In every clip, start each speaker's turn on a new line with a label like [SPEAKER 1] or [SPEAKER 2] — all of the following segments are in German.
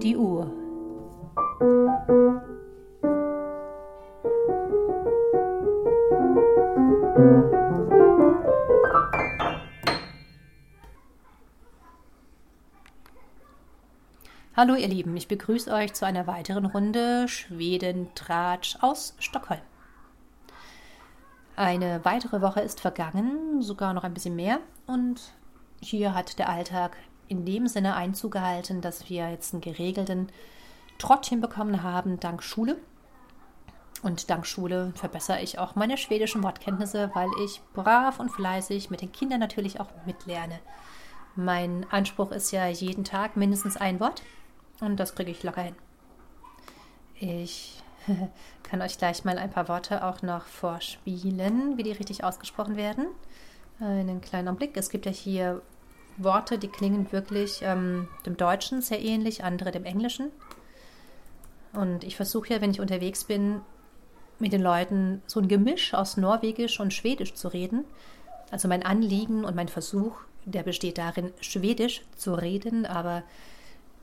[SPEAKER 1] die Uhr. Hallo ihr Lieben, ich begrüße euch zu einer weiteren Runde Schweden-Tratsch aus Stockholm. Eine weitere Woche ist vergangen, sogar noch ein bisschen mehr, und hier hat der Alltag in dem Sinne Einzug gehalten, dass wir jetzt einen geregelten Trott hinbekommen haben, dank Schule. Und dank Schule verbessere ich auch meine schwedischen Wortkenntnisse, weil ich brav und fleißig mit den Kindern natürlich auch mitlerne. Mein Anspruch ist ja jeden Tag mindestens ein Wort. Und das kriege ich locker hin. Ich kann euch gleich mal ein paar Worte auch noch vorspielen, wie die richtig ausgesprochen werden. Einen kleinen Blick. Es gibt ja hier Worte, die klingen wirklich ähm, dem Deutschen sehr ähnlich, andere dem Englischen. Und ich versuche ja, wenn ich unterwegs bin, mit den Leuten so ein Gemisch aus Norwegisch und Schwedisch zu reden. Also mein Anliegen und mein Versuch, der besteht darin, Schwedisch zu reden, aber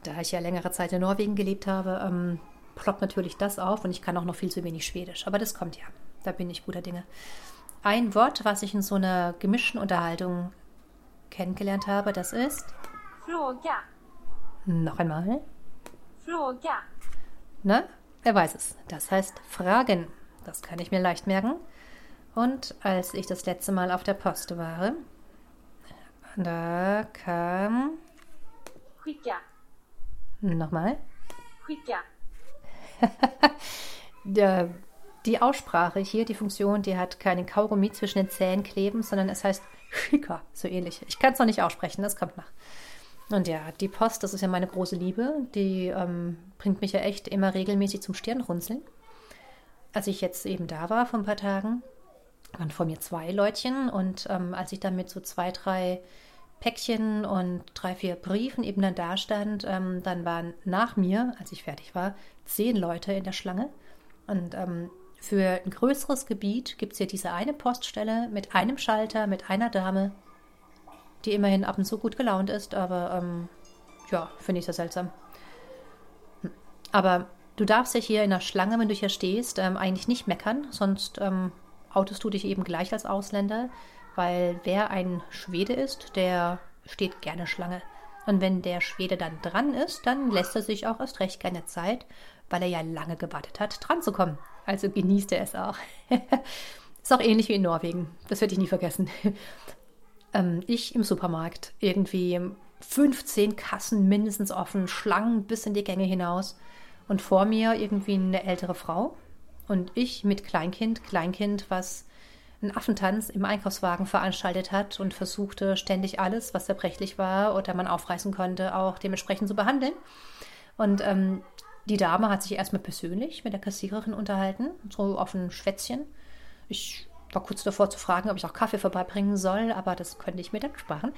[SPEAKER 1] da ich ja längere Zeit in Norwegen gelebt habe, ähm, ploppt natürlich das auf und ich kann auch noch viel zu wenig Schwedisch. Aber das kommt ja. Da bin ich guter Dinge. Ein Wort, was ich in so einer gemischten Unterhaltung kennengelernt habe, das ist.
[SPEAKER 2] Fråga.
[SPEAKER 1] Noch einmal.
[SPEAKER 2] Fråga.
[SPEAKER 1] Na, wer weiß es. Das heißt Fragen. Das kann ich mir leicht merken. Und als ich das letzte Mal auf der Post war, da kam.
[SPEAKER 2] Skicka.
[SPEAKER 1] Nochmal.
[SPEAKER 2] Skicka.
[SPEAKER 1] Der, die Aussprache hier, die Funktion, die hat keinen Kaugummi zwischen den Zähnen kleben, sondern es heißt Schika, so ähnlich. Ich kann es noch nicht aussprechen, das kommt nach. Und ja, die Post, das ist ja meine große Liebe, die ähm, bringt mich ja echt immer regelmäßig zum Stirnrunzeln. Als ich jetzt eben da war vor ein paar Tagen, waren vor mir zwei Leutchen und ähm, als ich dann mit so zwei, drei Päckchen und drei, vier Briefen eben dann da stand, ähm, dann waren nach mir, als ich fertig war, zehn Leute in der Schlange. Und ähm, für ein größeres Gebiet gibt es hier diese eine Poststelle mit einem Schalter, mit einer Dame, die immerhin ab und zu gut gelaunt ist, aber ähm, ja, finde ich sehr seltsam. Hm. Aber du darfst ja hier in der Schlange, wenn du hier stehst, ähm, eigentlich nicht meckern, sonst ähm, outest du dich eben gleich als Ausländer, weil wer ein Schwede ist, der steht gerne Schlange. Und wenn der Schwede dann dran ist, dann lässt er sich auch erst recht keine Zeit, weil er ja lange gewartet hat, dran zu kommen. Also genießt er es auch. ist auch ähnlich wie in Norwegen. Das werde ich nie vergessen. ähm, ich im Supermarkt, irgendwie 15 Kassen mindestens offen, Schlangen bis in die Gänge hinaus. Und vor mir irgendwie eine ältere Frau. Und ich mit Kleinkind, Kleinkind, was einen Affentanz im Einkaufswagen veranstaltet hat und versuchte ständig alles, was zerbrechlich war oder man aufreißen konnte, auch dementsprechend zu behandeln. Und ähm, die Dame hat sich erstmal persönlich mit der Kassiererin unterhalten, so auf ein Schwätzchen. Ich war kurz davor zu fragen, ob ich auch Kaffee vorbeibringen soll, aber das könnte ich mir dann sparen.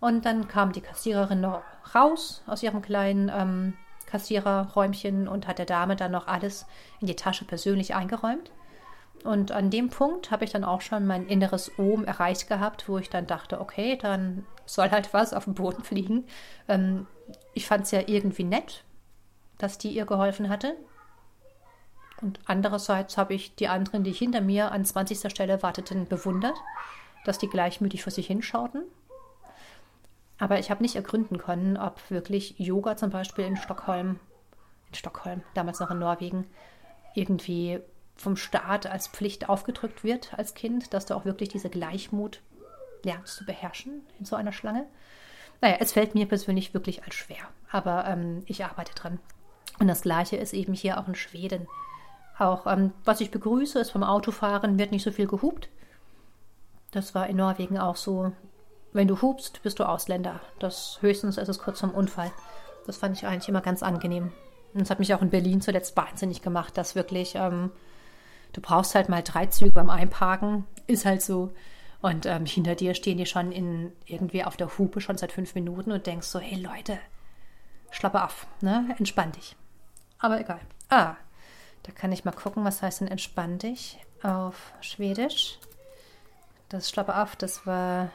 [SPEAKER 1] Und dann kam die Kassiererin noch raus aus ihrem kleinen ähm, Kassiererräumchen und hat der Dame dann noch alles in die Tasche persönlich eingeräumt. Und an dem Punkt habe ich dann auch schon mein inneres Ohm erreicht gehabt, wo ich dann dachte, okay, dann soll halt was auf den Boden fliegen. Ähm, ich fand es ja irgendwie nett, dass die ihr geholfen hatte. Und andererseits habe ich die anderen, die hinter mir an 20. Stelle warteten, bewundert, dass die gleichmütig vor sich hinschauten. Aber ich habe nicht ergründen können, ob wirklich Yoga zum Beispiel in Stockholm, in Stockholm, damals noch in Norwegen, irgendwie vom Staat als Pflicht aufgedrückt wird als Kind, dass du auch wirklich diese Gleichmut lernst zu beherrschen in so einer Schlange. Naja, es fällt mir persönlich wirklich als schwer, aber ähm, ich arbeite dran. Und das Gleiche ist eben hier auch in Schweden. Auch ähm, was ich begrüße, ist vom Autofahren wird nicht so viel gehupt. Das war in Norwegen auch so. Wenn du hupst, bist du Ausländer. Das höchstens ist es kurz zum Unfall. Das fand ich eigentlich immer ganz angenehm. Und es hat mich auch in Berlin zuletzt wahnsinnig gemacht, dass wirklich ähm, du brauchst halt mal drei Züge beim Einparken, ist halt so. Und ähm, hinter dir stehen die schon in, irgendwie auf der Hupe schon seit fünf Minuten und denkst so, hey Leute, schlappe auf, ne? Entspann dich. Aber egal. Ah, da kann ich mal gucken, was heißt denn entspann dich auf Schwedisch. Das schlappe auf, das war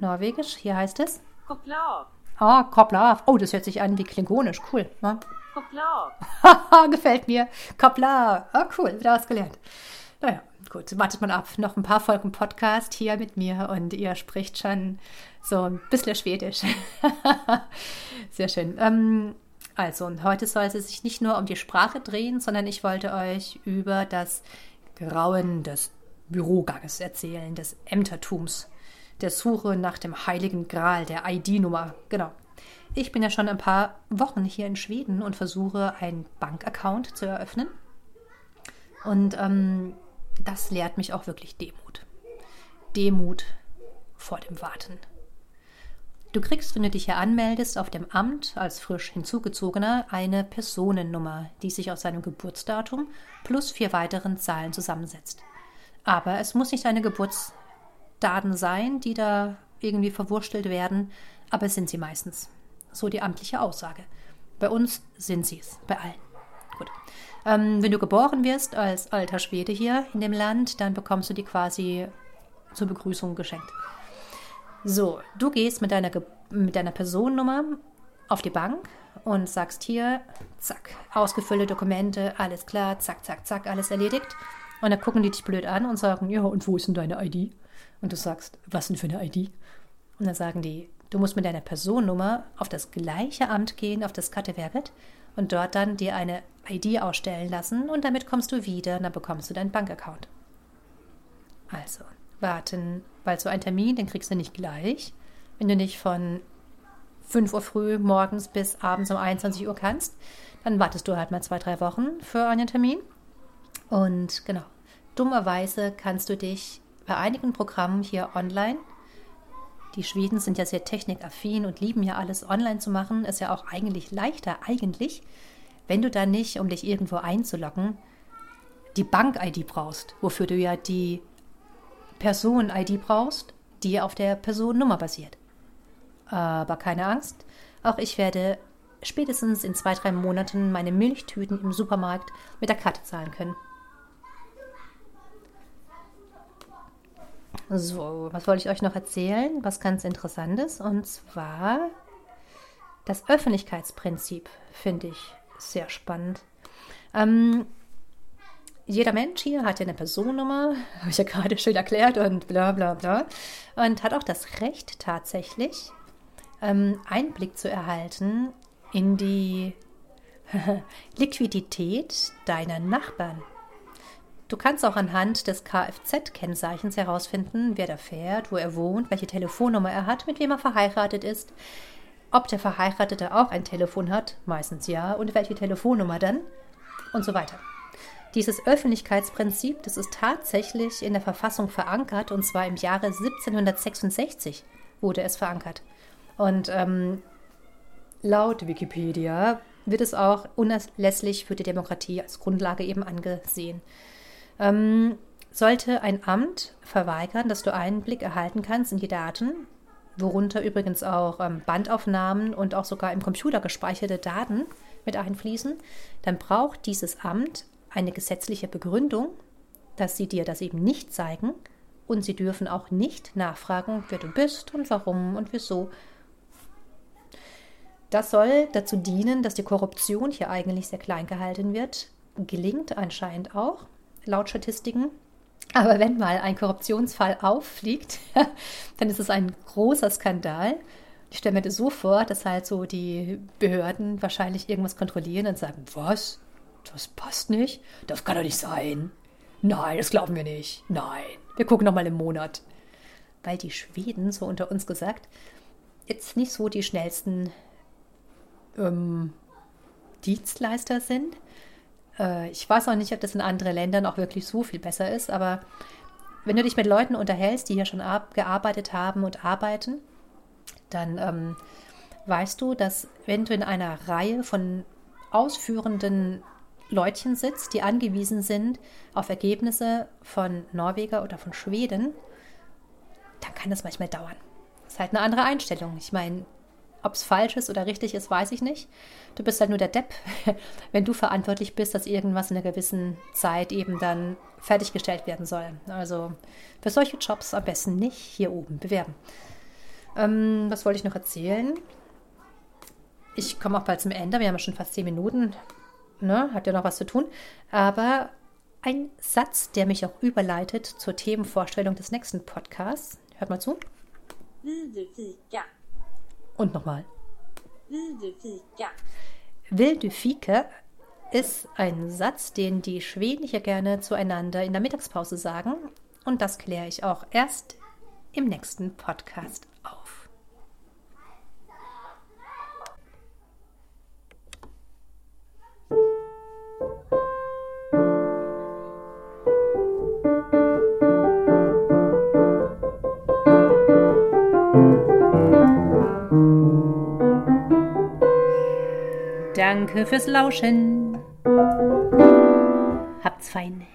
[SPEAKER 1] Norwegisch. Hier heißt es.
[SPEAKER 2] Koppla.
[SPEAKER 1] Ah, Koplav. Oh, das hört sich an wie klingonisch. Cool. Ne?
[SPEAKER 2] Koplav.
[SPEAKER 1] Haha, gefällt mir. Koplav. Ah, cool. Wieder was gelernt. Naja, gut. Wartet mal ab. Noch ein paar Folgen Podcast hier mit mir und ihr spricht schon so ein bisschen Schwedisch. Sehr schön. Ähm, also, und heute soll es sich nicht nur um die Sprache drehen, sondern ich wollte euch über das Grauen des Büroganges erzählen, des Ämtertums, der Suche nach dem heiligen Gral, der ID-Nummer. Genau. Ich bin ja schon ein paar Wochen hier in Schweden und versuche, einen Bankaccount zu eröffnen. Und ähm, das lehrt mich auch wirklich Demut. Demut vor dem Warten. Du kriegst, wenn du dich hier anmeldest, auf dem Amt als frisch hinzugezogener eine Personennummer, die sich aus seinem Geburtsdatum plus vier weiteren Zahlen zusammensetzt. Aber es muss nicht deine Geburtsdaten sein, die da irgendwie verwurstelt werden, aber es sind sie meistens. So die amtliche Aussage. Bei uns sind sie es, bei allen. Gut. Ähm, wenn du geboren wirst als alter Schwede hier in dem Land, dann bekommst du die quasi zur Begrüßung geschenkt. So, du gehst mit deiner, mit deiner Personennummer auf die Bank und sagst hier, zack, ausgefüllte Dokumente, alles klar, zack, zack, zack, alles erledigt. Und dann gucken die dich blöd an und sagen, ja, und wo ist denn deine ID? Und du sagst, was denn für eine ID? Und dann sagen die, du musst mit deiner Personennummer auf das gleiche Amt gehen, auf das Katteverket, und dort dann dir eine ID ausstellen lassen und damit kommst du wieder und dann bekommst du deinen Bankaccount. Also, warten, weil so ein Termin, den kriegst du nicht gleich. Wenn du nicht von 5 Uhr früh morgens bis abends um 21 Uhr kannst, dann wartest du halt mal zwei, drei Wochen für einen Termin. Und genau, dummerweise kannst du dich bei einigen Programmen hier online, die Schweden sind ja sehr technikaffin und lieben ja alles online zu machen, ist ja auch eigentlich leichter, eigentlich, wenn du dann nicht, um dich irgendwo einzuloggen, die Bank-ID brauchst, wofür du ja die Person-ID brauchst, die auf der Personennummer basiert. Aber keine Angst, auch ich werde spätestens in zwei, drei Monaten meine Milchtüten im Supermarkt mit der Karte zahlen können. So, was wollte ich euch noch erzählen? Was ganz Interessantes. Und zwar das Öffentlichkeitsprinzip finde ich sehr spannend. Ähm, jeder Mensch hier hat ja eine Personennummer, habe ich ja gerade schön erklärt und bla bla bla. Und hat auch das Recht tatsächlich, ähm, Einblick zu erhalten in die Liquidität deiner Nachbarn. Du kannst auch anhand des Kfz-Kennzeichens herausfinden, wer da fährt, wo er wohnt, welche Telefonnummer er hat, mit wem er verheiratet ist, ob der Verheiratete auch ein Telefon hat, meistens ja, und welche Telefonnummer dann und so weiter. Dieses Öffentlichkeitsprinzip, das ist tatsächlich in der Verfassung verankert und zwar im Jahre 1766 wurde es verankert. Und ähm, laut Wikipedia wird es auch unerlässlich für die Demokratie als Grundlage eben angesehen. Ähm, sollte ein Amt verweigern, dass du Einblick erhalten kannst in die Daten, worunter übrigens auch ähm, Bandaufnahmen und auch sogar im Computer gespeicherte Daten mit einfließen, dann braucht dieses Amt eine gesetzliche Begründung, dass sie dir das eben nicht zeigen und sie dürfen auch nicht nachfragen, wer du bist und warum und wieso. Das soll dazu dienen, dass die Korruption hier eigentlich sehr klein gehalten wird. Gelingt anscheinend auch, laut Statistiken. Aber wenn mal ein Korruptionsfall auffliegt, dann ist es ein großer Skandal. Ich stelle mir das so vor, dass halt so die Behörden wahrscheinlich irgendwas kontrollieren und sagen, was? Das passt nicht. Das kann doch nicht sein. Nein, das glauben wir nicht. Nein, wir gucken noch mal im Monat. Weil die Schweden, so unter uns gesagt, jetzt nicht so die schnellsten ähm, Dienstleister sind. Äh, ich weiß auch nicht, ob das in anderen Ländern auch wirklich so viel besser ist, aber wenn du dich mit Leuten unterhältst, die hier schon gearbeitet haben und arbeiten, dann ähm, weißt du, dass wenn du in einer Reihe von ausführenden Leutchen sitzt, die angewiesen sind auf Ergebnisse von Norweger oder von Schweden, dann kann das manchmal dauern. Das ist halt eine andere Einstellung. Ich meine, ob es falsch ist oder richtig ist, weiß ich nicht. Du bist halt nur der Depp, wenn du verantwortlich bist, dass irgendwas in einer gewissen Zeit eben dann fertiggestellt werden soll. Also für solche Jobs am besten nicht hier oben bewerben. Ähm, was wollte ich noch erzählen? ich komme auch bald zum Ende. Wir haben ja schon fast zehn Minuten. Ne? Hat ja noch was zu tun. Aber ein Satz, der mich auch überleitet zur Themenvorstellung des nächsten Podcasts. Hört mal zu.
[SPEAKER 2] Du fika?
[SPEAKER 1] Und nochmal.
[SPEAKER 2] Du fika?
[SPEAKER 1] Will du Fike ist ein Satz, den die Schweden hier gerne zueinander in der Mittagspause sagen. Und das kläre ich auch erst im nächsten Podcast auf. Danke fürs Lauschen. Habt's fein.